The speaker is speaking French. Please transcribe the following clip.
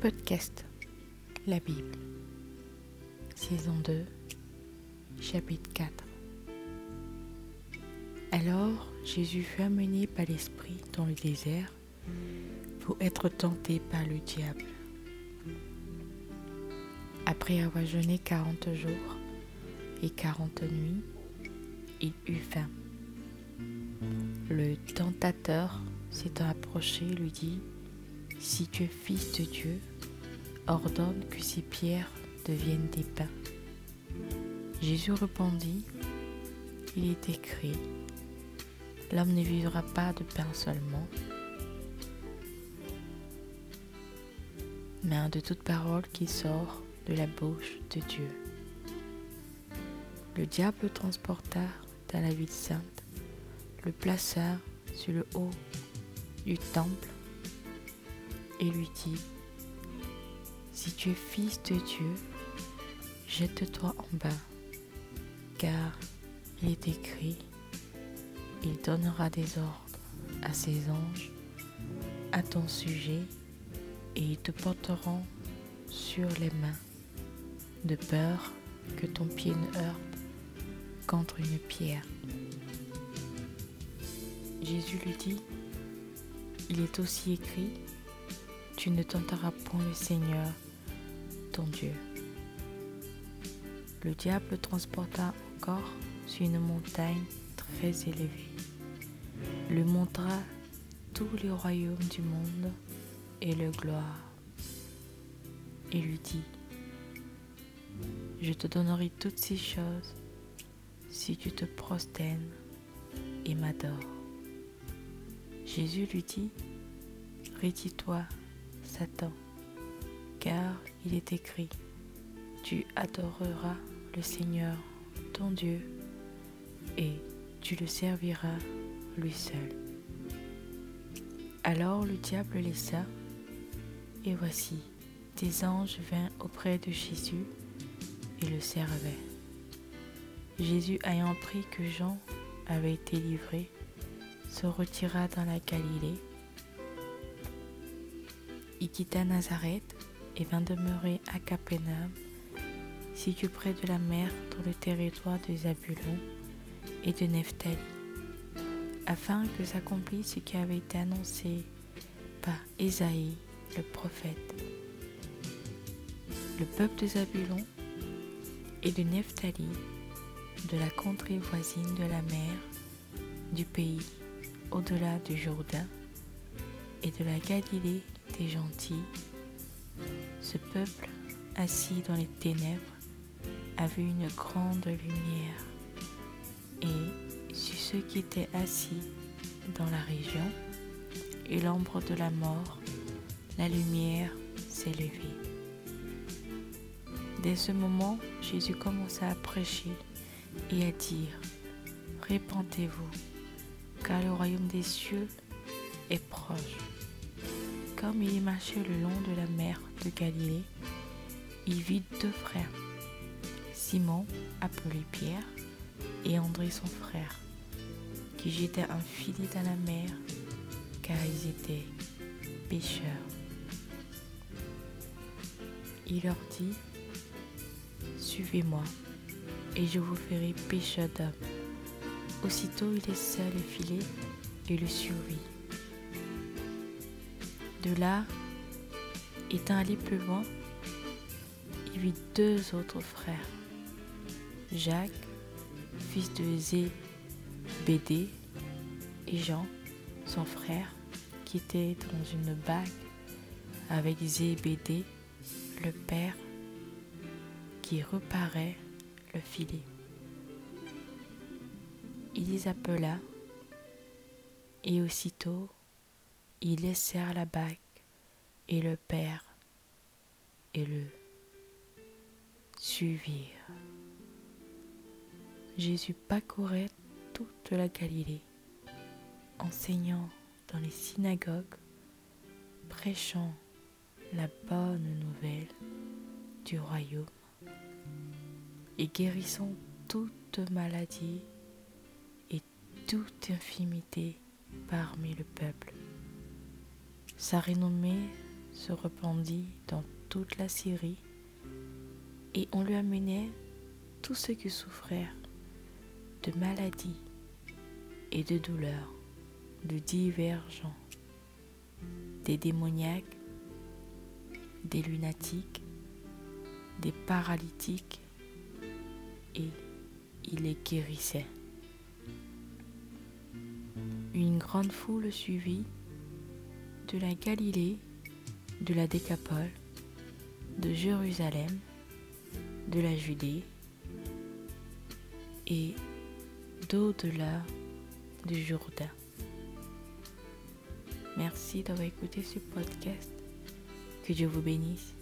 podcast La Bible, saison 2, chapitre 4. Alors Jésus fut amené par l'Esprit dans le désert pour être tenté par le diable. Après avoir jeûné quarante jours et quarante nuits, il eut faim. Le tentateur s'étant approché lui dit, Si tu es fils de Dieu, ordonne que ces pierres deviennent des pains. Jésus répondit, Il est écrit, L'homme ne vivra pas de pain seulement, mais de toute parole qui sort de la bouche de Dieu. Le diable le transporta dans la ville sainte, le plaça sur le haut du temple et lui dit, Si tu es fils de Dieu, jette-toi en bas, car il est écrit, il donnera des ordres à ses anges à ton sujet et ils te porteront sur les mains, de peur que ton pied ne heurte contre une pierre. Jésus lui dit, il est aussi écrit, tu ne tenteras point le Seigneur, ton Dieu. Le diable transporta encore sur une montagne très élevée, lui montra tous les royaumes du monde et le gloire, et lui dit, je te donnerai toutes ces choses si tu te prosternes et m'adores. Jésus lui dit, Rétis-toi, Satan, car il est écrit, tu adoreras le Seigneur, ton Dieu, et tu le serviras lui seul. Alors le diable laissa, et voici, des anges vinrent auprès de Jésus et le servaient. Jésus ayant pris que Jean avait été livré, se retira dans la Galilée. Il quitta Nazareth et vint demeurer à Capernaum, situé près de la mer dans le territoire de Zabulon et de Nephtali, afin que s'accomplisse ce qui avait été annoncé par Ésaïe le prophète. Le peuple de Zabulon et de Nephtali, de la contrée voisine de la mer, du pays au-delà du Jourdain et de la Galilée des gentils, ce peuple assis dans les ténèbres a vu une grande lumière et sur ceux qui étaient assis dans la région et l'ombre de la mort, la lumière s'est levée. Dès ce moment, Jésus commença à prêcher et à dire, Répentez-vous, car le royaume des cieux est proche. Comme il marchait le long de la mer de Galilée, il vit deux frères, Simon, appelé Pierre, et André son frère, qui jetaient un filet dans la mer, car ils étaient pêcheurs. Il leur dit, Suivez-moi, et je vous ferai pêcheurs d'hommes. Aussitôt il laissa le filet et le suivit. De là, étant allé plus loin, il vit deux autres frères, Jacques, fils de Zébédée, et Jean, son frère, qui était dans une bague avec Zébédée, le père, qui reparait le filet. Il les appela, et aussitôt ils laissèrent la bague et le père et le suivirent. Jésus parcourait toute la Galilée, enseignant dans les synagogues, prêchant la bonne nouvelle du royaume et guérissant toute maladie toute infimité parmi le peuple. Sa renommée se répandit dans toute la Syrie et on lui amenait tous ceux qui souffrirent de maladies et de douleurs de divers genres, des démoniaques, des lunatiques, des paralytiques et il les guérissait. Une grande foule suivit de la Galilée, de la Décapole, de Jérusalem, de la Judée et d'au-delà du Jourdain. Merci d'avoir écouté ce podcast. Que Dieu vous bénisse.